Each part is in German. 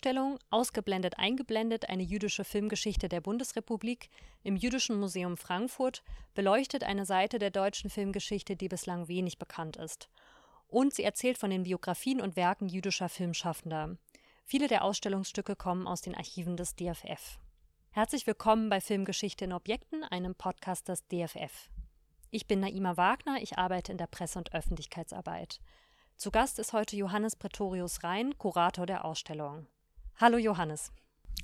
Ausstellung Ausgeblendet eingeblendet eine jüdische Filmgeschichte der Bundesrepublik im Jüdischen Museum Frankfurt beleuchtet eine Seite der deutschen Filmgeschichte, die bislang wenig bekannt ist. Und sie erzählt von den Biografien und Werken jüdischer Filmschaffender. Viele der Ausstellungsstücke kommen aus den Archiven des DFF. Herzlich willkommen bei Filmgeschichte in Objekten, einem Podcast des DFF. Ich bin Naima Wagner, ich arbeite in der Presse- und Öffentlichkeitsarbeit. Zu Gast ist heute Johannes Pretorius Rhein, Kurator der Ausstellung. Hallo Johannes.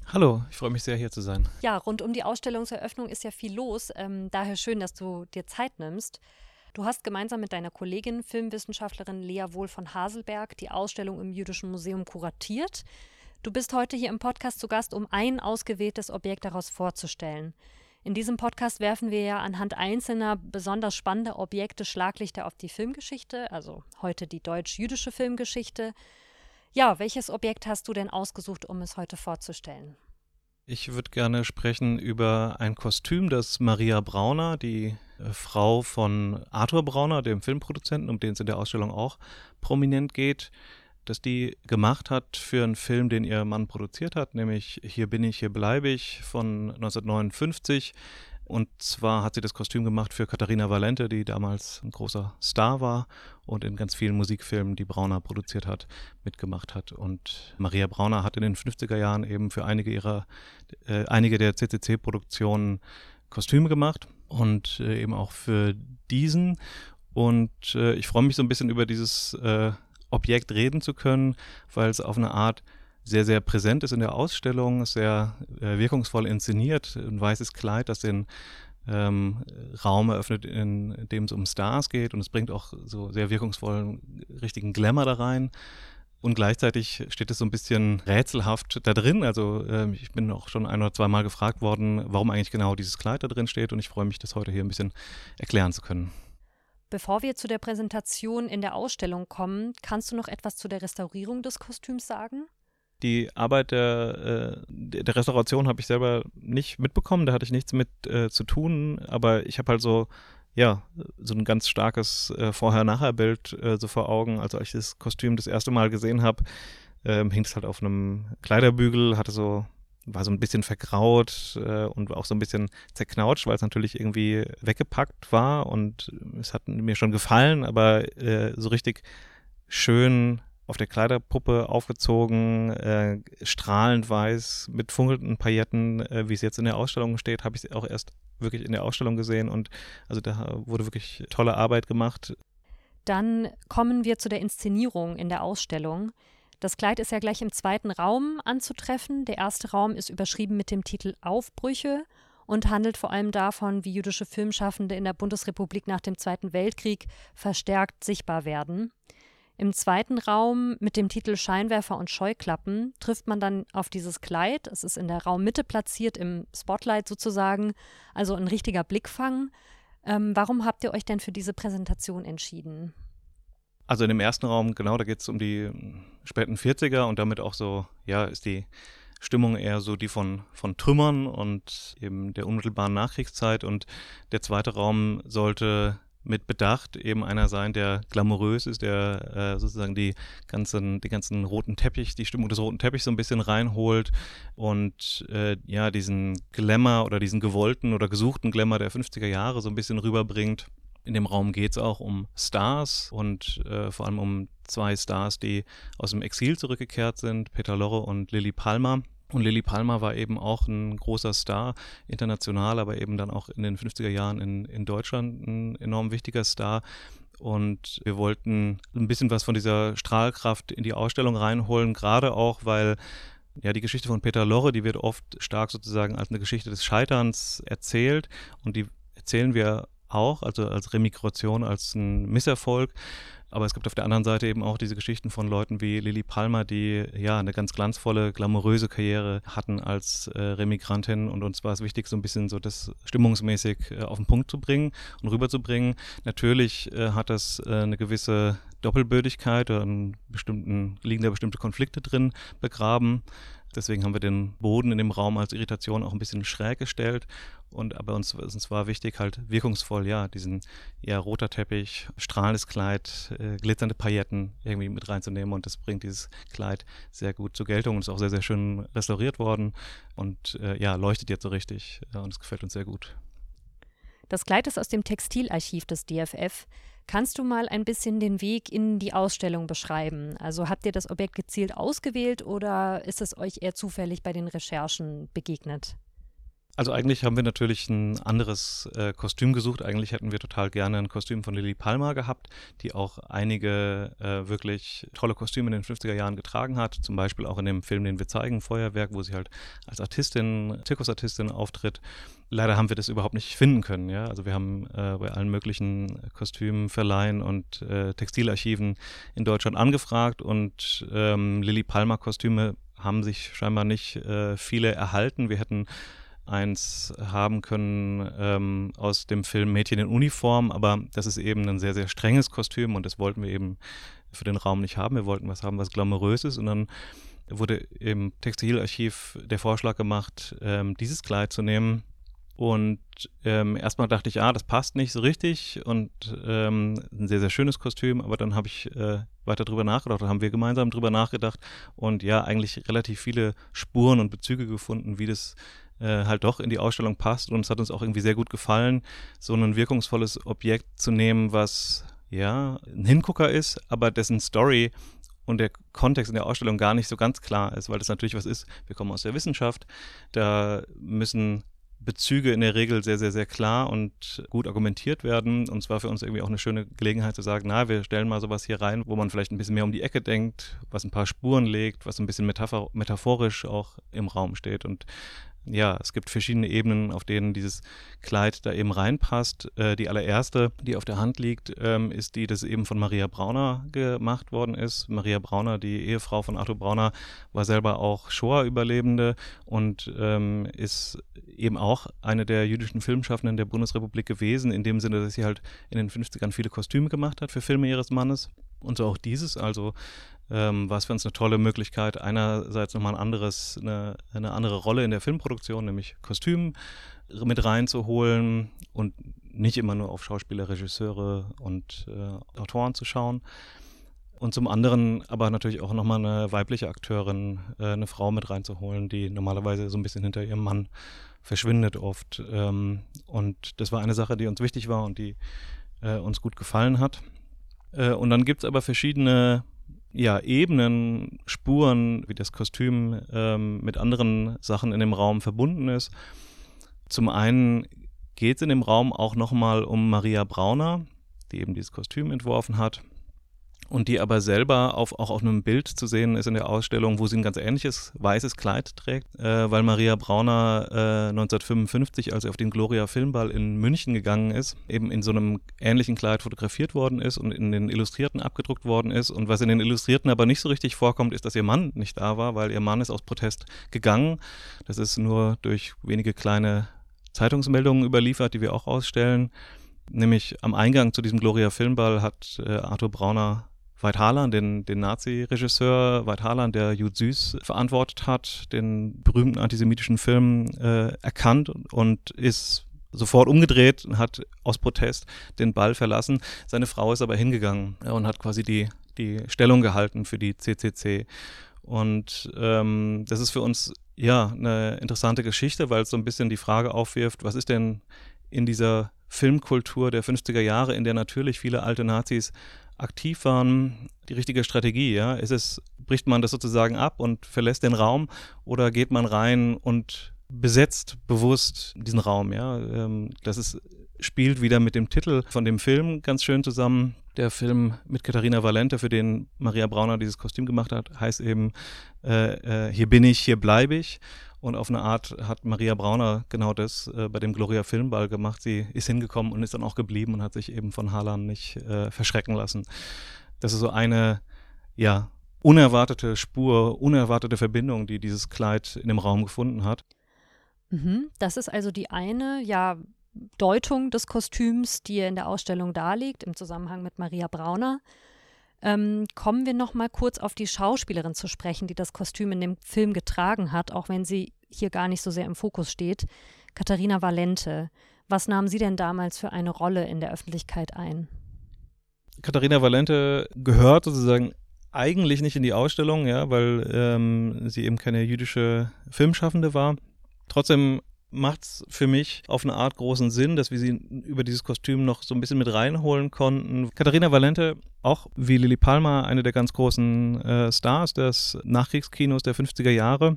Hallo, ich freue mich sehr, hier zu sein. Ja, rund um die Ausstellungseröffnung ist ja viel los. Ähm, daher schön, dass du dir Zeit nimmst. Du hast gemeinsam mit deiner Kollegin, Filmwissenschaftlerin Lea Wohl von Haselberg, die Ausstellung im Jüdischen Museum kuratiert. Du bist heute hier im Podcast zu Gast, um ein ausgewähltes Objekt daraus vorzustellen. In diesem Podcast werfen wir ja anhand einzelner besonders spannender Objekte Schlaglichter auf die Filmgeschichte, also heute die deutsch-jüdische Filmgeschichte. Ja, welches Objekt hast du denn ausgesucht, um es heute vorzustellen? Ich würde gerne sprechen über ein Kostüm, das Maria Brauner, die äh, Frau von Arthur Brauner, dem Filmproduzenten, um den es in der Ausstellung auch prominent geht, dass die gemacht hat für einen Film, den ihr Mann produziert hat, nämlich Hier bin ich, hier bleibe ich von 1959. Und zwar hat sie das Kostüm gemacht für Katharina Valente, die damals ein großer Star war und in ganz vielen Musikfilmen, die Brauner produziert hat, mitgemacht hat. Und Maria Brauner hat in den 50er Jahren eben für einige ihrer, äh, einige der CCC-Produktionen Kostüme gemacht und äh, eben auch für diesen. Und äh, ich freue mich so ein bisschen über dieses äh, Objekt reden zu können, weil es auf eine Art sehr, sehr präsent ist in der Ausstellung, sehr äh, wirkungsvoll inszeniert. Ein weißes Kleid, das den ähm, Raum eröffnet, in dem es um Stars geht und es bringt auch so sehr wirkungsvollen, richtigen Glamour da rein. Und gleichzeitig steht es so ein bisschen rätselhaft da drin. Also äh, ich bin auch schon ein oder zwei Mal gefragt worden, warum eigentlich genau dieses Kleid da drin steht und ich freue mich, das heute hier ein bisschen erklären zu können. Bevor wir zu der Präsentation in der Ausstellung kommen, kannst du noch etwas zu der Restaurierung des Kostüms sagen? Die Arbeit der, äh, der Restauration habe ich selber nicht mitbekommen, da hatte ich nichts mit äh, zu tun, aber ich habe halt so, ja, so ein ganz starkes äh, Vorher-Nachher-Bild äh, so vor Augen. Als ich das Kostüm das erste Mal gesehen habe, ähm, hing es halt auf einem Kleiderbügel, hatte so war so ein bisschen vergraut äh, und auch so ein bisschen zerknautscht, weil es natürlich irgendwie weggepackt war und es hat mir schon gefallen, aber äh, so richtig schön auf der Kleiderpuppe aufgezogen, äh, strahlend weiß, mit funkelnden Pailletten, äh, wie es jetzt in der Ausstellung steht, habe ich es auch erst wirklich in der Ausstellung gesehen und also da wurde wirklich tolle Arbeit gemacht. Dann kommen wir zu der Inszenierung in der Ausstellung. Das Kleid ist ja gleich im zweiten Raum anzutreffen. Der erste Raum ist überschrieben mit dem Titel Aufbrüche und handelt vor allem davon, wie jüdische Filmschaffende in der Bundesrepublik nach dem Zweiten Weltkrieg verstärkt sichtbar werden. Im zweiten Raum mit dem Titel Scheinwerfer und Scheuklappen trifft man dann auf dieses Kleid. Es ist in der Raummitte platziert, im Spotlight sozusagen, also ein richtiger Blickfang. Ähm, warum habt ihr euch denn für diese Präsentation entschieden? Also in dem ersten Raum, genau, da geht es um die späten 40er und damit auch so, ja, ist die Stimmung eher so die von, von Trümmern und eben der unmittelbaren Nachkriegszeit. Und der zweite Raum sollte mit Bedacht eben einer sein, der glamourös ist, der äh, sozusagen die ganzen, die ganzen roten Teppich, die Stimmung des roten Teppichs so ein bisschen reinholt und äh, ja, diesen Glamour oder diesen gewollten oder gesuchten Glamour der 50er Jahre so ein bisschen rüberbringt. In dem Raum geht es auch um Stars und äh, vor allem um zwei Stars, die aus dem Exil zurückgekehrt sind, Peter Lorre und Lily Palmer. Und Lily Palmer war eben auch ein großer Star, international, aber eben dann auch in den 50er Jahren in, in Deutschland ein enorm wichtiger Star. Und wir wollten ein bisschen was von dieser Strahlkraft in die Ausstellung reinholen, gerade auch, weil ja, die Geschichte von Peter Lorre, die wird oft stark sozusagen als eine Geschichte des Scheiterns erzählt und die erzählen wir auch, also als Remigration, als ein Misserfolg. Aber es gibt auf der anderen Seite eben auch diese Geschichten von Leuten wie Lily Palmer, die ja eine ganz glanzvolle, glamouröse Karriere hatten als äh, Remigrantin. Und uns war es wichtig, so ein bisschen so das stimmungsmäßig äh, auf den Punkt zu bringen und rüberzubringen. Natürlich äh, hat das äh, eine gewisse Doppelbödigkeit, oder einen bestimmten, liegen da bestimmte Konflikte drin begraben. Deswegen haben wir den Boden in dem Raum als Irritation auch ein bisschen schräg gestellt. Und aber uns, uns war wichtig, halt wirkungsvoll, ja, diesen ja, roter Teppich, strahlendes Kleid, äh, glitzernde Pailletten irgendwie mit reinzunehmen. Und das bringt dieses Kleid sehr gut zur Geltung und ist auch sehr, sehr schön restauriert worden und äh, ja, leuchtet jetzt so richtig. Ja, und es gefällt uns sehr gut. Das Kleid ist aus dem Textilarchiv des DFF. Kannst du mal ein bisschen den Weg in die Ausstellung beschreiben? Also habt ihr das Objekt gezielt ausgewählt oder ist es euch eher zufällig bei den Recherchen begegnet? Also eigentlich haben wir natürlich ein anderes äh, Kostüm gesucht. Eigentlich hätten wir total gerne ein Kostüm von Lily Palmer gehabt, die auch einige äh, wirklich tolle Kostüme in den 50er Jahren getragen hat. Zum Beispiel auch in dem Film, den wir zeigen, Feuerwerk, wo sie halt als Artistin, Zirkusartistin auftritt. Leider haben wir das überhaupt nicht finden können. Ja? Also wir haben äh, bei allen möglichen Kostümverleihen und äh, Textilarchiven in Deutschland angefragt und ähm, Lily Palmer Kostüme haben sich scheinbar nicht äh, viele erhalten. Wir hätten eins haben können ähm, aus dem Film Mädchen in Uniform, aber das ist eben ein sehr, sehr strenges Kostüm und das wollten wir eben für den Raum nicht haben. Wir wollten was haben, was glamourös ist. Und dann wurde im Textilarchiv der Vorschlag gemacht, ähm, dieses Kleid zu nehmen. Und ähm, erstmal dachte ich, ah, das passt nicht so richtig. Und ähm, ein sehr, sehr schönes Kostüm, aber dann habe ich äh, weiter drüber nachgedacht, oder haben wir gemeinsam drüber nachgedacht. Und ja, eigentlich relativ viele Spuren und Bezüge gefunden, wie das äh, halt doch in die Ausstellung passt. Und es hat uns auch irgendwie sehr gut gefallen, so ein wirkungsvolles Objekt zu nehmen, was ja ein Hingucker ist, aber dessen Story und der Kontext in der Ausstellung gar nicht so ganz klar ist, weil das natürlich was ist. Wir kommen aus der Wissenschaft, da müssen Bezüge in der Regel sehr, sehr, sehr klar und gut argumentiert werden. Und zwar für uns irgendwie auch eine schöne Gelegenheit zu sagen, na, wir stellen mal sowas hier rein, wo man vielleicht ein bisschen mehr um die Ecke denkt, was ein paar Spuren legt, was ein bisschen metaphor metaphorisch auch im Raum steht. Und ja, es gibt verschiedene Ebenen, auf denen dieses Kleid da eben reinpasst. Äh, die allererste, die auf der Hand liegt, ähm, ist die, dass eben von Maria Brauner gemacht worden ist. Maria Brauner, die Ehefrau von Arthur Brauner, war selber auch Shoah-Überlebende und ähm, ist eben auch eine der jüdischen Filmschaffenden der Bundesrepublik gewesen, in dem Sinne, dass sie halt in den 50ern viele Kostüme gemacht hat für Filme ihres Mannes. Und so auch dieses, also ähm, war es für uns eine tolle Möglichkeit, einerseits nochmal ein anderes, eine, eine andere Rolle in der Filmproduktion, nämlich Kostüm mit reinzuholen und nicht immer nur auf Schauspieler, Regisseure und äh, Autoren zu schauen. Und zum anderen aber natürlich auch nochmal eine weibliche Akteurin, äh, eine Frau mit reinzuholen, die normalerweise so ein bisschen hinter ihrem Mann verschwindet oft. Ähm, und das war eine Sache, die uns wichtig war und die äh, uns gut gefallen hat. Äh, und dann gibt es aber verschiedene ja, Ebenen, Spuren, wie das Kostüm ähm, mit anderen Sachen in dem Raum verbunden ist. Zum einen geht es in dem Raum auch nochmal um Maria Brauner, die eben dieses Kostüm entworfen hat und die aber selber auf, auch auf einem Bild zu sehen ist in der Ausstellung, wo sie ein ganz ähnliches weißes Kleid trägt, äh, weil Maria Brauner äh, 1955, als sie auf den Gloria Filmball in München gegangen ist, eben in so einem ähnlichen Kleid fotografiert worden ist und in den Illustrierten abgedruckt worden ist. Und was in den Illustrierten aber nicht so richtig vorkommt, ist, dass ihr Mann nicht da war, weil ihr Mann ist aus Protest gegangen. Das ist nur durch wenige kleine Zeitungsmeldungen überliefert, die wir auch ausstellen. Nämlich am Eingang zu diesem Gloria Filmball hat äh, Arthur Brauner Veit Harlan, den, den Nazi-Regisseur Veit Harlan, der Jud Süß verantwortet hat, den berühmten antisemitischen Film äh, erkannt und ist sofort umgedreht und hat aus Protest den Ball verlassen. Seine Frau ist aber hingegangen und hat quasi die, die Stellung gehalten für die CCC. Und ähm, das ist für uns ja eine interessante Geschichte, weil es so ein bisschen die Frage aufwirft, was ist denn in dieser Filmkultur der 50er Jahre, in der natürlich viele alte Nazis aktiv waren, die richtige Strategie? Ja? Ist es, bricht man das sozusagen ab und verlässt den Raum oder geht man rein und besetzt bewusst diesen Raum? Ja? Ähm, das ist, spielt wieder mit dem Titel von dem Film ganz schön zusammen. Der Film mit Katharina Valente, für den Maria Brauner dieses Kostüm gemacht hat, heißt eben äh, äh, Hier bin ich, hier bleibe ich. Und auf eine Art hat Maria Brauner genau das äh, bei dem Gloria Filmball gemacht. Sie ist hingekommen und ist dann auch geblieben und hat sich eben von Harlan nicht äh, verschrecken lassen. Das ist so eine, ja, unerwartete Spur, unerwartete Verbindung, die dieses Kleid in dem Raum gefunden hat. Mhm, das ist also die eine, ja, Deutung des Kostüms, die in der Ausstellung darlegt, im Zusammenhang mit Maria Brauner. Ähm, kommen wir noch mal kurz auf die Schauspielerin zu sprechen, die das Kostüm in dem Film getragen hat, auch wenn sie hier gar nicht so sehr im Fokus steht. Katharina Valente. Was nahm sie denn damals für eine Rolle in der Öffentlichkeit ein? Katharina Valente gehört sozusagen eigentlich nicht in die Ausstellung, ja, weil ähm, sie eben keine jüdische Filmschaffende war. Trotzdem macht es für mich auf eine Art großen Sinn, dass wir sie über dieses Kostüm noch so ein bisschen mit reinholen konnten. Katharina Valente, auch wie Lili Palmer, eine der ganz großen äh, Stars des Nachkriegskinos der 50er Jahre,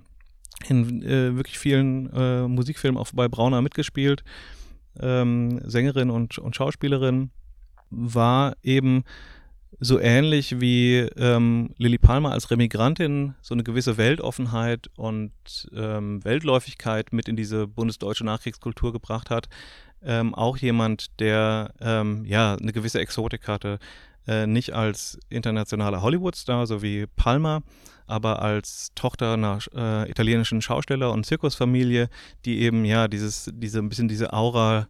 in äh, wirklich vielen äh, Musikfilmen auch bei Brauner mitgespielt, ähm, Sängerin und, und Schauspielerin, war eben so ähnlich wie ähm, Lily Palmer als Remigrantin so eine gewisse Weltoffenheit und ähm, Weltläufigkeit mit in diese bundesdeutsche Nachkriegskultur gebracht hat. Ähm, auch jemand, der ähm, ja eine gewisse Exotik hatte, äh, nicht als internationaler Hollywood-Star, so wie Palmer, aber als Tochter einer äh, italienischen Schausteller- und Zirkusfamilie, die eben ja dieses, diese ein bisschen diese Aura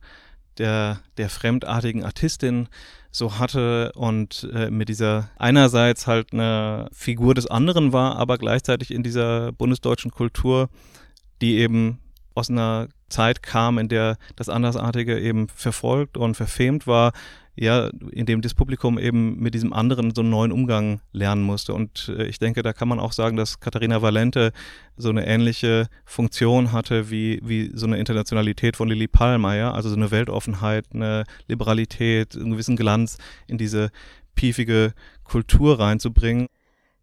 der, der fremdartigen Artistin so hatte und äh, mit dieser einerseits halt eine Figur des anderen war, aber gleichzeitig in dieser bundesdeutschen Kultur, die eben aus einer Zeit kam, in der das Andersartige eben verfolgt und verfemt war, ja, in dem das Publikum eben mit diesem anderen so einen neuen Umgang lernen musste. Und äh, ich denke, da kann man auch sagen, dass Katharina Valente so eine ähnliche Funktion hatte wie, wie so eine Internationalität von Lili Palmer, ja, also so eine Weltoffenheit, eine Liberalität, einen gewissen Glanz in diese piefige Kultur reinzubringen.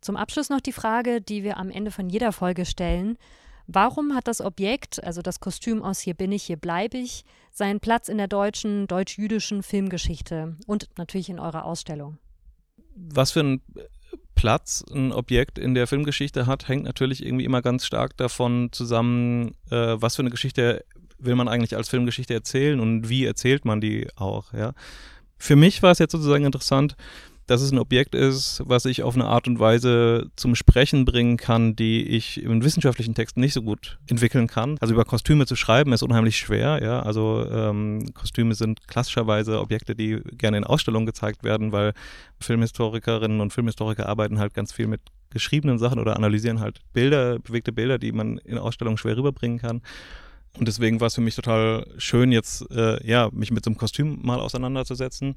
Zum Abschluss noch die Frage, die wir am Ende von jeder Folge stellen. Warum hat das Objekt, also das Kostüm aus Hier bin ich, hier bleibe ich, seinen Platz in der deutschen, deutsch-jüdischen Filmgeschichte und natürlich in eurer Ausstellung? Was für ein Platz ein Objekt in der Filmgeschichte hat, hängt natürlich irgendwie immer ganz stark davon zusammen, äh, was für eine Geschichte will man eigentlich als Filmgeschichte erzählen und wie erzählt man die auch, ja. Für mich war es jetzt sozusagen interessant, dass es ein Objekt ist, was ich auf eine Art und Weise zum Sprechen bringen kann, die ich in wissenschaftlichen Texten nicht so gut entwickeln kann. Also über Kostüme zu schreiben ist unheimlich schwer, ja. Also ähm, Kostüme sind klassischerweise Objekte, die gerne in Ausstellungen gezeigt werden, weil Filmhistorikerinnen und Filmhistoriker arbeiten halt ganz viel mit geschriebenen Sachen oder analysieren halt Bilder, bewegte Bilder, die man in Ausstellungen schwer rüberbringen kann. Und deswegen war es für mich total schön, jetzt äh, ja, mich mit so einem Kostüm mal auseinanderzusetzen.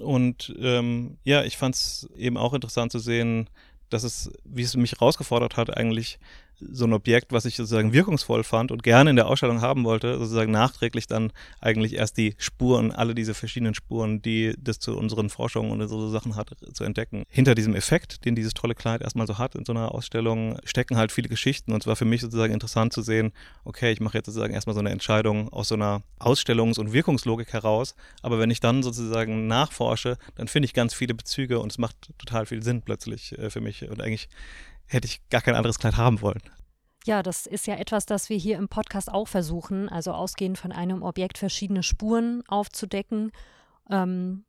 Und ähm, ja, ich fand es eben auch interessant zu sehen, dass es, wie es mich herausgefordert hat, eigentlich so ein Objekt, was ich sozusagen wirkungsvoll fand und gerne in der Ausstellung haben wollte, sozusagen nachträglich dann eigentlich erst die Spuren, alle diese verschiedenen Spuren, die das zu unseren Forschungen und so Sachen hat, zu entdecken. Hinter diesem Effekt, den dieses tolle Kleid erstmal so hat in so einer Ausstellung, stecken halt viele Geschichten und es war für mich sozusagen interessant zu sehen, okay, ich mache jetzt sozusagen erstmal so eine Entscheidung aus so einer Ausstellungs- und Wirkungslogik heraus, aber wenn ich dann sozusagen nachforsche, dann finde ich ganz viele Bezüge und es macht total viel Sinn plötzlich äh, für mich und eigentlich hätte ich gar kein anderes Kleid haben wollen. Ja, das ist ja etwas, das wir hier im Podcast auch versuchen, also ausgehend von einem Objekt verschiedene Spuren aufzudecken. Ähm,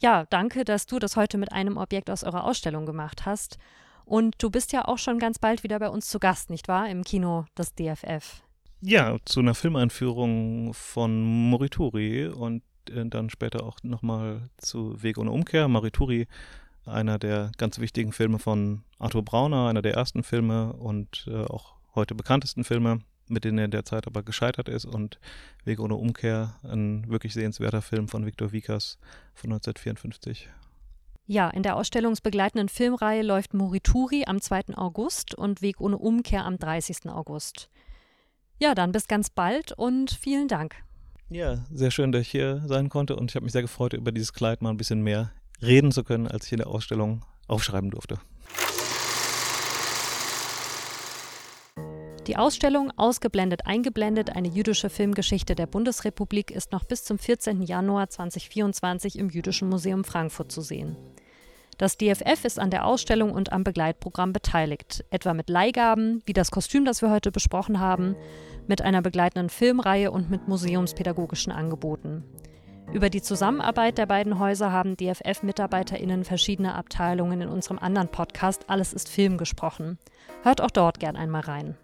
ja, danke, dass du das heute mit einem Objekt aus eurer Ausstellung gemacht hast. Und du bist ja auch schon ganz bald wieder bei uns zu Gast, nicht wahr? Im Kino des DFF. Ja, zu einer Filmeinführung von Morituri und äh, dann später auch nochmal zu Weg ohne Umkehr. Morituri einer der ganz wichtigen Filme von Arthur Brauner, einer der ersten Filme und äh, auch heute bekanntesten Filme, mit denen er in der Zeit aber gescheitert ist und Weg ohne Umkehr, ein wirklich sehenswerter Film von Viktor Vikas von 1954. Ja, in der ausstellungsbegleitenden Filmreihe läuft Morituri am 2. August und Weg ohne Umkehr am 30. August. Ja, dann bis ganz bald und vielen Dank. Ja, sehr schön, dass ich hier sein konnte und ich habe mich sehr gefreut, über dieses Kleid mal ein bisschen mehr reden zu können, als ich in der Ausstellung aufschreiben durfte. Die Ausstellung Ausgeblendet eingeblendet, eine jüdische Filmgeschichte der Bundesrepublik ist noch bis zum 14. Januar 2024 im Jüdischen Museum Frankfurt zu sehen. Das DFF ist an der Ausstellung und am Begleitprogramm beteiligt, etwa mit Leihgaben, wie das Kostüm, das wir heute besprochen haben, mit einer begleitenden Filmreihe und mit museumspädagogischen Angeboten. Über die Zusammenarbeit der beiden Häuser haben DFF-MitarbeiterInnen verschiedener Abteilungen in unserem anderen Podcast Alles ist Film gesprochen. Hört auch dort gern einmal rein.